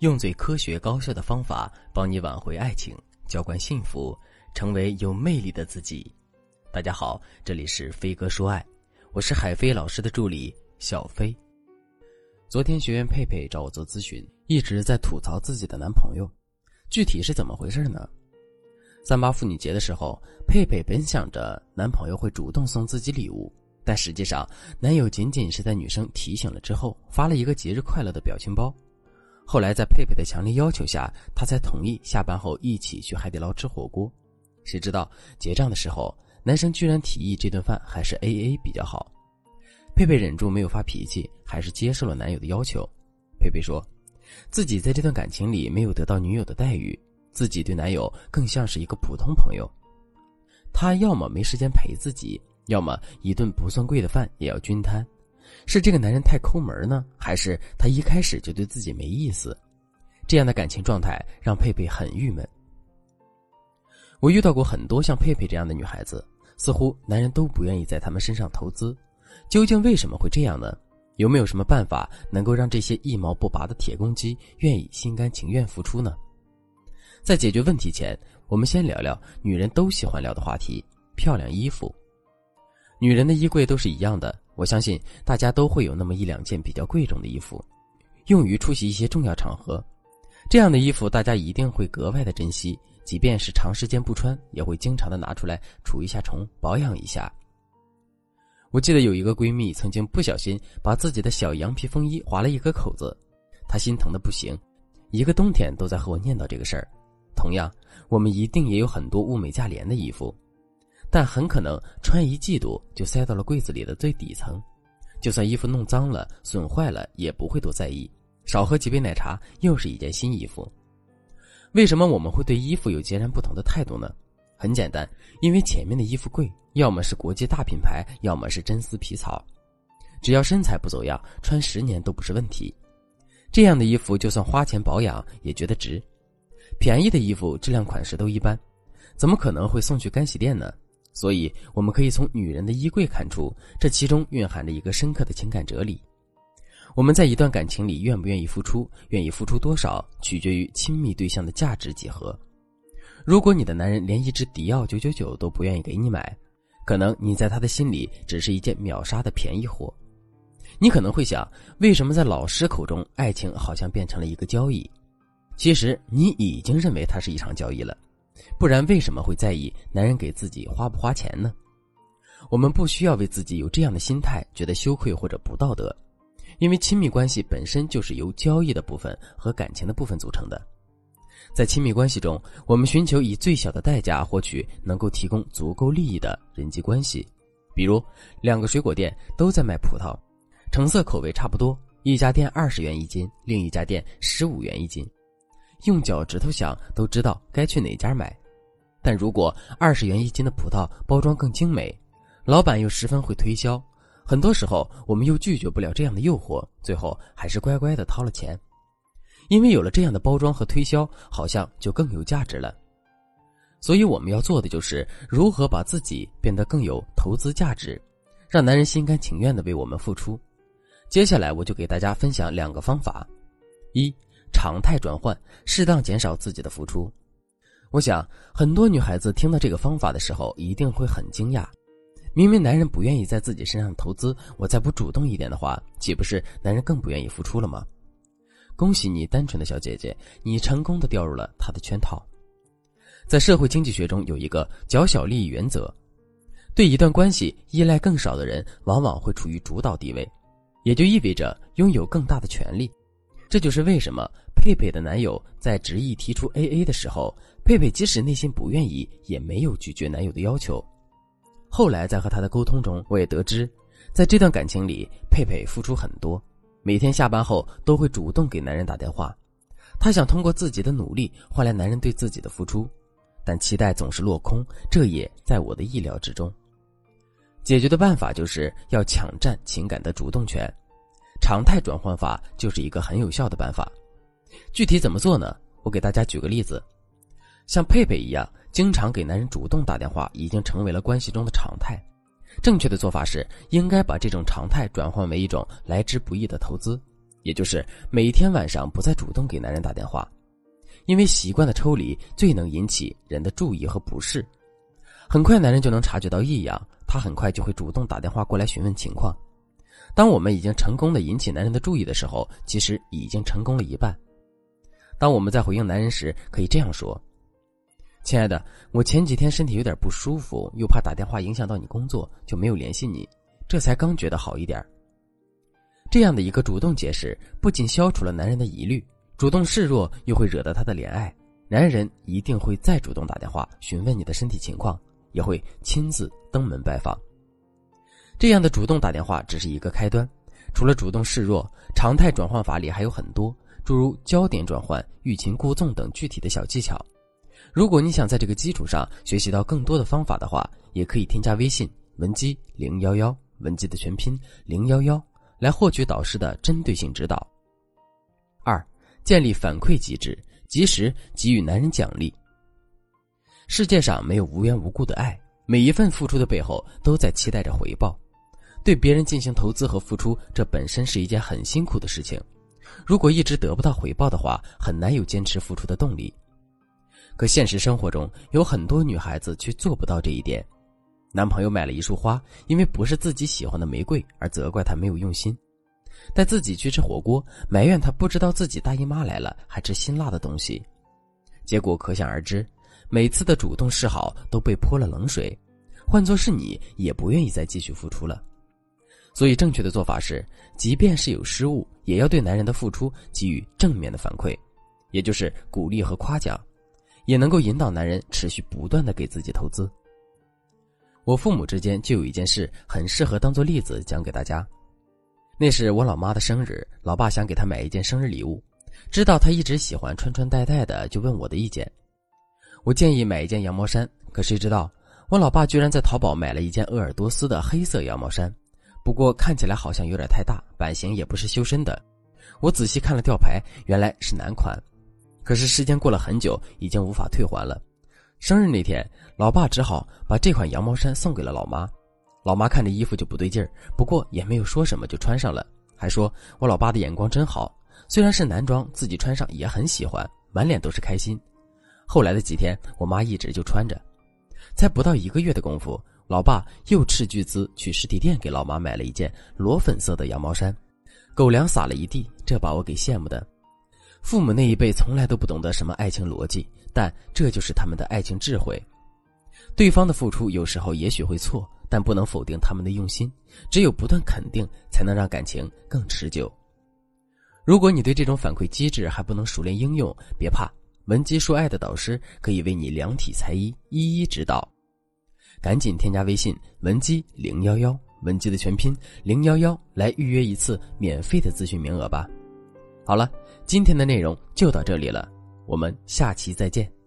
用最科学高效的方法帮你挽回爱情，浇灌幸福，成为有魅力的自己。大家好，这里是飞哥说爱，我是海飞老师的助理小飞。昨天学员佩佩找我做咨询，一直在吐槽自己的男朋友，具体是怎么回事呢？三八妇女节的时候，佩佩本想着男朋友会主动送自己礼物。但实际上，男友仅仅是在女生提醒了之后，发了一个节日快乐的表情包。后来在佩佩的强烈要求下，他才同意下班后一起去海底捞吃火锅。谁知道结账的时候，男生居然提议这顿饭还是 A A 比较好。佩佩忍住没有发脾气，还是接受了男友的要求。佩佩说，自己在这段感情里没有得到女友的待遇，自己对男友更像是一个普通朋友。他要么没时间陪自己。要么一顿不算贵的饭也要均摊，是这个男人太抠门呢，还是他一开始就对自己没意思？这样的感情状态让佩佩很郁闷。我遇到过很多像佩佩这样的女孩子，似乎男人都不愿意在她们身上投资，究竟为什么会这样呢？有没有什么办法能够让这些一毛不拔的铁公鸡愿意心甘情愿付出呢？在解决问题前，我们先聊聊女人都喜欢聊的话题——漂亮衣服。女人的衣柜都是一样的，我相信大家都会有那么一两件比较贵重的衣服，用于出席一些重要场合。这样的衣服大家一定会格外的珍惜，即便是长时间不穿，也会经常的拿出来除一下虫，保养一下。我记得有一个闺蜜曾经不小心把自己的小羊皮风衣划了一个口子，她心疼的不行，一个冬天都在和我念叨这个事儿。同样，我们一定也有很多物美价廉的衣服。但很可能穿一季度就塞到了柜子里的最底层，就算衣服弄脏了、损坏了，也不会多在意。少喝几杯奶茶，又是一件新衣服。为什么我们会对衣服有截然不同的态度呢？很简单，因为前面的衣服贵，要么是国际大品牌，要么是真丝皮草，只要身材不走样，穿十年都不是问题。这样的衣服就算花钱保养也觉得值。便宜的衣服质量款式都一般，怎么可能会送去干洗店呢？所以，我们可以从女人的衣柜看出，这其中蕴含着一个深刻的情感哲理。我们在一段感情里愿不愿意付出，愿意付出多少，取决于亲密对象的价值几何。如果你的男人连一支迪奥九九九都不愿意给你买，可能你在他的心里只是一件秒杀的便宜货。你可能会想，为什么在老师口中，爱情好像变成了一个交易？其实，你已经认为它是一场交易了。不然为什么会在意男人给自己花不花钱呢？我们不需要为自己有这样的心态觉得羞愧或者不道德，因为亲密关系本身就是由交易的部分和感情的部分组成的。在亲密关系中，我们寻求以最小的代价获取能够提供足够利益的人际关系。比如，两个水果店都在卖葡萄，成色口味差不多，一家店二十元一斤，另一家店十五元一斤。用脚趾头想都知道该去哪家买，但如果二十元一斤的葡萄包装更精美，老板又十分会推销，很多时候我们又拒绝不了这样的诱惑，最后还是乖乖的掏了钱，因为有了这样的包装和推销，好像就更有价值了。所以我们要做的就是如何把自己变得更有投资价值，让男人心甘情愿的为我们付出。接下来我就给大家分享两个方法，一。常态转换，适当减少自己的付出。我想，很多女孩子听到这个方法的时候，一定会很惊讶。明明男人不愿意在自己身上投资，我再不主动一点的话，岂不是男人更不愿意付出了吗？恭喜你，单纯的小姐姐，你成功的掉入了他的圈套。在社会经济学中，有一个较小利益原则：对一段关系依赖更少的人，往往会处于主导地位，也就意味着拥有更大的权利。这就是为什么佩佩的男友在执意提出 A A 的时候，佩佩即使内心不愿意，也没有拒绝男友的要求。后来在和他的沟通中，我也得知，在这段感情里，佩佩付出很多，每天下班后都会主动给男人打电话。她想通过自己的努力换来男人对自己的付出，但期待总是落空，这也在我的意料之中。解决的办法就是要抢占情感的主动权。常态转换法就是一个很有效的办法，具体怎么做呢？我给大家举个例子，像佩佩一样，经常给男人主动打电话，已经成为了关系中的常态。正确的做法是，应该把这种常态转换为一种来之不易的投资，也就是每天晚上不再主动给男人打电话，因为习惯的抽离最能引起人的注意和不适。很快，男人就能察觉到异样，他很快就会主动打电话过来询问情况。当我们已经成功的引起男人的注意的时候，其实已经成功了一半。当我们在回应男人时，可以这样说：“亲爱的，我前几天身体有点不舒服，又怕打电话影响到你工作，就没有联系你，这才刚觉得好一点。”这样的一个主动解释，不仅消除了男人的疑虑，主动示弱又会惹得他的怜爱，男人一定会再主动打电话询问你的身体情况，也会亲自登门拜访。这样的主动打电话只是一个开端，除了主动示弱，常态转换法里还有很多。诸如焦点转换、欲擒故纵等具体的小技巧。如果你想在这个基础上学习到更多的方法的话，也可以添加微信文姬零幺幺，文姬的全拼零幺幺，来获取导师的针对性指导。二、建立反馈机制，及时给予男人奖励。世界上没有无缘无故的爱，每一份付出的背后都在期待着回报。对别人进行投资和付出，这本身是一件很辛苦的事情。如果一直得不到回报的话，很难有坚持付出的动力。可现实生活中有很多女孩子却做不到这一点。男朋友买了一束花，因为不是自己喜欢的玫瑰而责怪他没有用心；带自己去吃火锅，埋怨他不知道自己大姨妈来了还吃辛辣的东西。结果可想而知，每次的主动示好都被泼了冷水。换做是你，也不愿意再继续付出了。所以，正确的做法是，即便是有失误，也要对男人的付出给予正面的反馈，也就是鼓励和夸奖，也能够引导男人持续不断的给自己投资。我父母之间就有一件事很适合当做例子讲给大家。那是我老妈的生日，老爸想给她买一件生日礼物，知道她一直喜欢穿穿戴戴的，就问我的意见。我建议买一件羊毛衫，可谁知道我老爸居然在淘宝买了一件鄂尔多斯的黑色羊毛衫。不过看起来好像有点太大，版型也不是修身的。我仔细看了吊牌，原来是男款。可是时间过了很久，已经无法退还了。生日那天，老爸只好把这款羊毛衫送给了老妈。老妈看着衣服就不对劲儿，不过也没有说什么，就穿上了，还说我老爸的眼光真好。虽然是男装，自己穿上也很喜欢，满脸都是开心。后来的几天，我妈一直就穿着，才不到一个月的功夫。老爸又斥巨资去实体店给老妈买了一件裸粉色的羊毛衫，狗粮撒了一地，这把我给羡慕的。父母那一辈从来都不懂得什么爱情逻辑，但这就是他们的爱情智慧。对方的付出有时候也许会错，但不能否定他们的用心。只有不断肯定，才能让感情更持久。如果你对这种反馈机制还不能熟练应用，别怕，文姬说爱的导师可以为你量体裁衣，一一指导。赶紧添加微信文姬零幺幺，文姬的全拼零幺幺，来预约一次免费的咨询名额吧。好了，今天的内容就到这里了，我们下期再见。